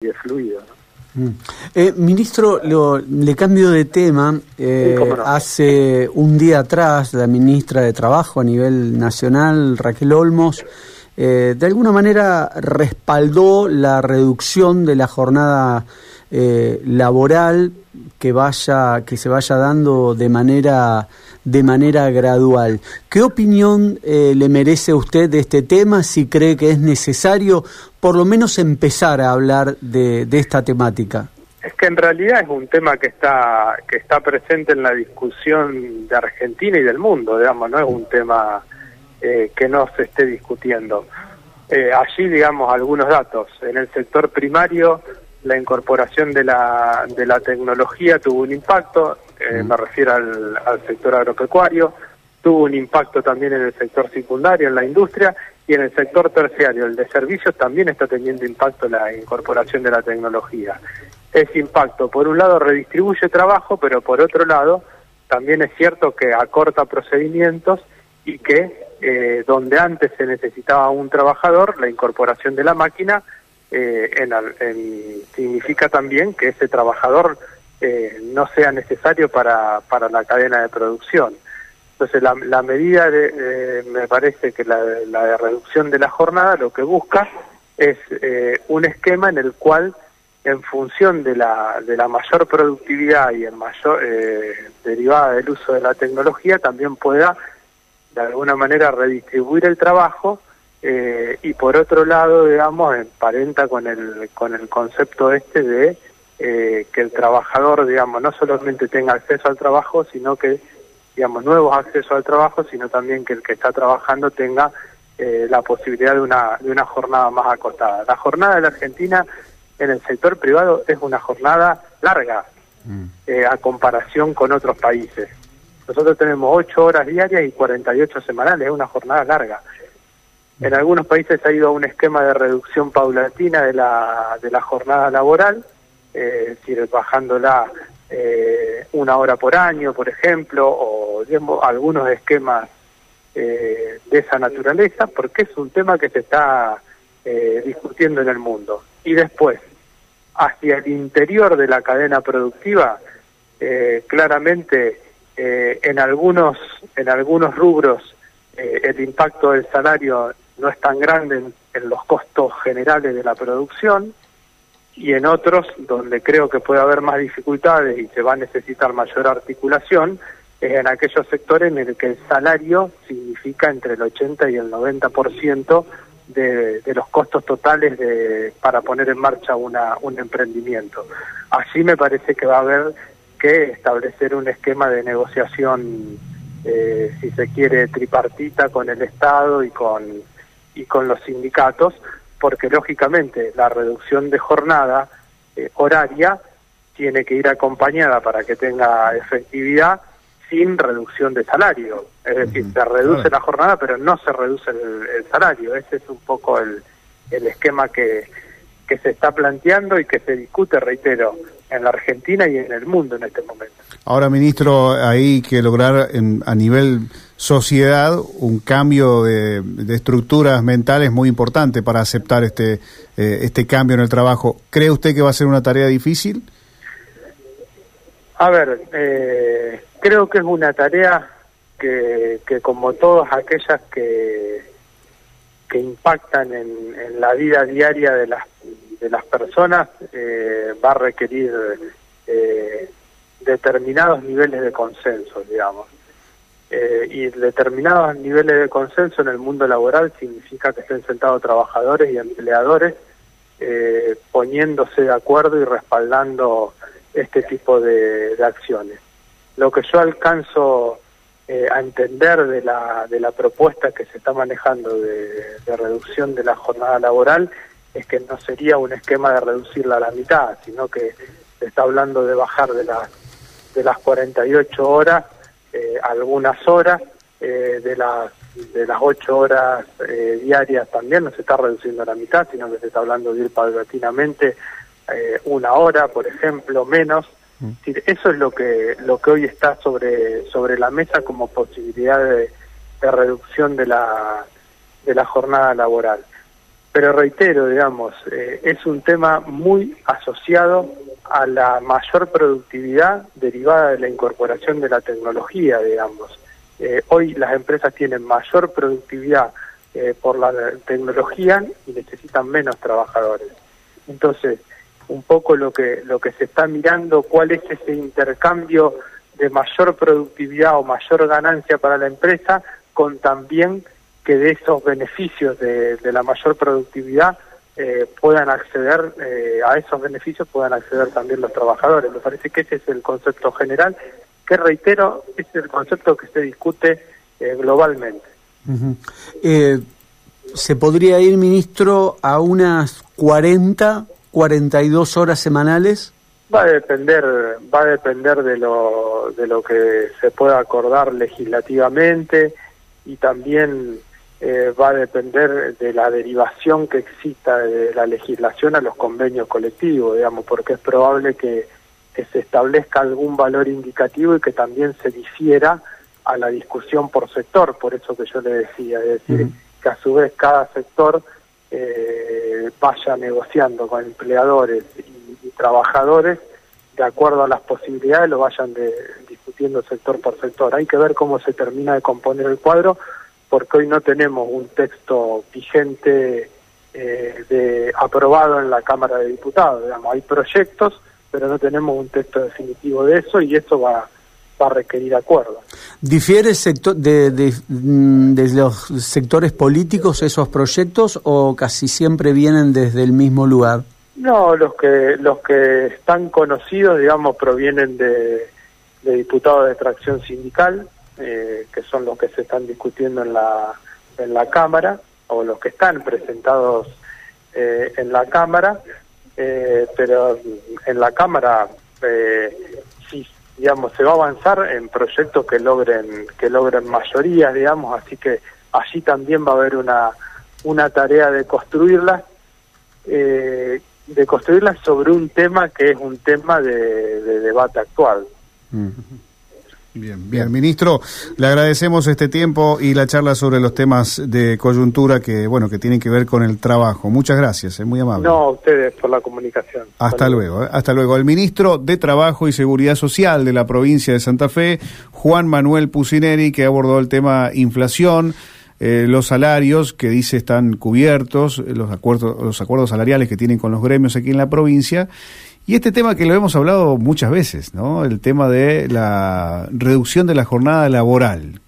y es fluido. Mm. Eh, ministro, le cambio de tema. Eh, hace un día atrás, la ministra de Trabajo a nivel nacional, Raquel Olmos, eh, de alguna manera respaldó la reducción de la jornada laboral que vaya, que se vaya dando de manera de manera gradual. ¿Qué opinión le merece a usted de este tema? Si cree que es necesario por lo menos empezar a hablar de, de esta temática? Es que en realidad es un tema que está que está presente en la discusión de Argentina y del mundo, digamos, no es un tema eh, que no se esté discutiendo. Eh, allí, digamos, algunos datos. En el sector primario, la incorporación de la, de la tecnología tuvo un impacto, eh, me refiero al, al sector agropecuario, tuvo un impacto también en el sector secundario, en la industria, y en el sector terciario, el de servicios, también está teniendo impacto la incorporación de la tecnología. Ese impacto, por un lado, redistribuye trabajo, pero por otro lado, también es cierto que acorta procedimientos y que eh, donde antes se necesitaba un trabajador, la incorporación de la máquina eh, significa también que ese trabajador eh, no sea necesario para, para la cadena de producción. Entonces, la, medida, de, me parece que la, la, reducción de la jornada lo que busca es eh, un esquema en el cual, en función de la, de la mayor productividad y en mayor eh, derivada del uso de la tecnología, también pueda, de alguna manera, redistribuir el trabajo eh, y, por otro lado, digamos, emparenta con el, con el concepto este de que el trabajador, digamos, no solamente tenga acceso al trabajo, sino que digamos, nuevos accesos al trabajo, sino también que el que está trabajando tenga eh, la posibilidad de una, de una jornada más acotada. La jornada de la Argentina en el sector privado es una jornada larga mm. eh, a comparación con otros países. Nosotros tenemos 8 horas diarias y 48 semanales, es una jornada larga. En algunos países ha ido a un esquema de reducción paulatina de la, de la jornada laboral, eh, es decir, bajándola eh, una hora por año, por ejemplo, o algunos esquemas eh, de esa naturaleza, porque es un tema que se está discutiendo en el mundo. Y después, hacia el interior de la cadena productiva, eh, en algunos en algunos rubros el impacto del salario no es tan grande en los costos generales de la producción, y en otros donde creo que puede haber más dificultades y se va a necesitar mayor articulación, es en aquellos sectores en el que el salario significa entre el 80 y el 90% de, de los costos totales de, para poner en marcha una, un emprendimiento. Así me parece que va a haber que establecer un esquema de negociación, eh, si se quiere, tripartita con el Estado y con, y con los sindicatos, porque lógicamente la reducción de jornada eh, horaria tiene que ir acompañada para que tenga efectividad sin reducción de salario. Es decir, se reduce la jornada, pero no se reduce el, salario. Ese es un poco el, el esquema que, que se está planteando y que se discute, reitero, en la Argentina y en el mundo en este momento. Ahora, ministro, hay que lograr a nivel sociedad un cambio de, estructuras mentales muy importante para aceptar este, eh, este cambio en el trabajo. ¿Cree usted que va a ser una tarea difícil? A ver, eh, creo que es una tarea que, que como todas aquellas que, que impactan en, en la vida diaria de las, de las personas, eh, va a requerir determinados niveles de consenso, digamos eh, y determinados niveles de consenso en el mundo laboral significa que estén sentados trabajadores y empleadores eh, poniéndose de acuerdo y respaldando este tipo de, acciones. Lo que yo alcanzo eh, a entender de la, de la propuesta que se está manejando de, reducción de la jornada laboral es que no sería un esquema de reducirla a la mitad, sino que se está hablando de bajar de las, de las 48 horas eh, algunas horas eh, de las de las ocho horas eh, diarias también no se está reduciendo a la mitad sino que se está hablando de ir paulatinamente una hora por ejemplo menos mm. eso es lo que lo que hoy está sobre sobre la mesa como posibilidad de, de reducción de la de la jornada laboral pero reitero, digamos, eh, es un tema muy asociado a la mayor productividad derivada de la incorporación de la tecnología, digamos. Eh, hoy las empresas tienen mayor productividad eh, por la tecnología y necesitan menos trabajadores. Entonces, un poco lo que lo que se está mirando, cuál es ese intercambio de mayor productividad o mayor ganancia para la empresa con también que de esos beneficios de, de la mayor productividad eh, puedan acceder, eh, a esos beneficios puedan acceder también los trabajadores. Me parece que ese es el concepto general, que reitero, es el concepto que se discute eh, globalmente. ¿Se podría ir, ministro, a unas 40, 42 horas semanales? Va a depender, va a depender de lo, de lo que se pueda acordar legislativamente y también eh, va a depender de la derivación que exista de la legislación a los convenios colectivos, digamos, porque es probable que, se establezca algún valor indicativo y que también se difiera a la discusión por sector, por eso que yo le decía, es decir, que a su vez cada sector eh, vaya negociando con empleadores y, trabajadores de acuerdo a las posibilidades, lo vayan discutiendo sector por sector. Hay que ver cómo se termina de componer el cuadro, porque hoy no tenemos un texto vigente eh, de, aprobado en la Cámara de Diputados. Digamos, hay proyectos, pero no tenemos un texto definitivo de eso y eso va, va a requerir acuerdo. ¿Difiere sector de, de, mm, de, los sectores políticos esos proyectos o casi siempre vienen desde el mismo lugar? No, los que los que están conocidos, digamos, provienen de, de diputados de extracción sindical, eh, que son los que se están discutiendo en la, en la Cámara, o los que están presentados eh, en la Cámara, eh, pero en la Cámara sí, digamos, se va a avanzar en proyectos que logren, que logren mayorías, digamos, así que allí también va a haber una, una tarea de construirlas, de construirlas sobre un tema que es un tema de, debate actual. Mm. Bien, bien, ministro, le agradecemos este tiempo y la charla sobre los temas de coyuntura que, bueno, que tienen que ver con el trabajo. Muchas gracias, es muy amable. No, a ustedes por la comunicación. Hasta luego, ¿eh? hasta luego. El ministro de Trabajo y Seguridad Social de la provincia de Santa Fe, Juan Manuel Pusineri, que abordó el tema inflación. Eh, los salarios que dice están cubiertos, los acuerdos, los acuerdos salariales que tienen con los gremios aquí en la provincia y este tema que lo hemos hablado muchas veces, ¿no? El tema de la reducción de la jornada laboral,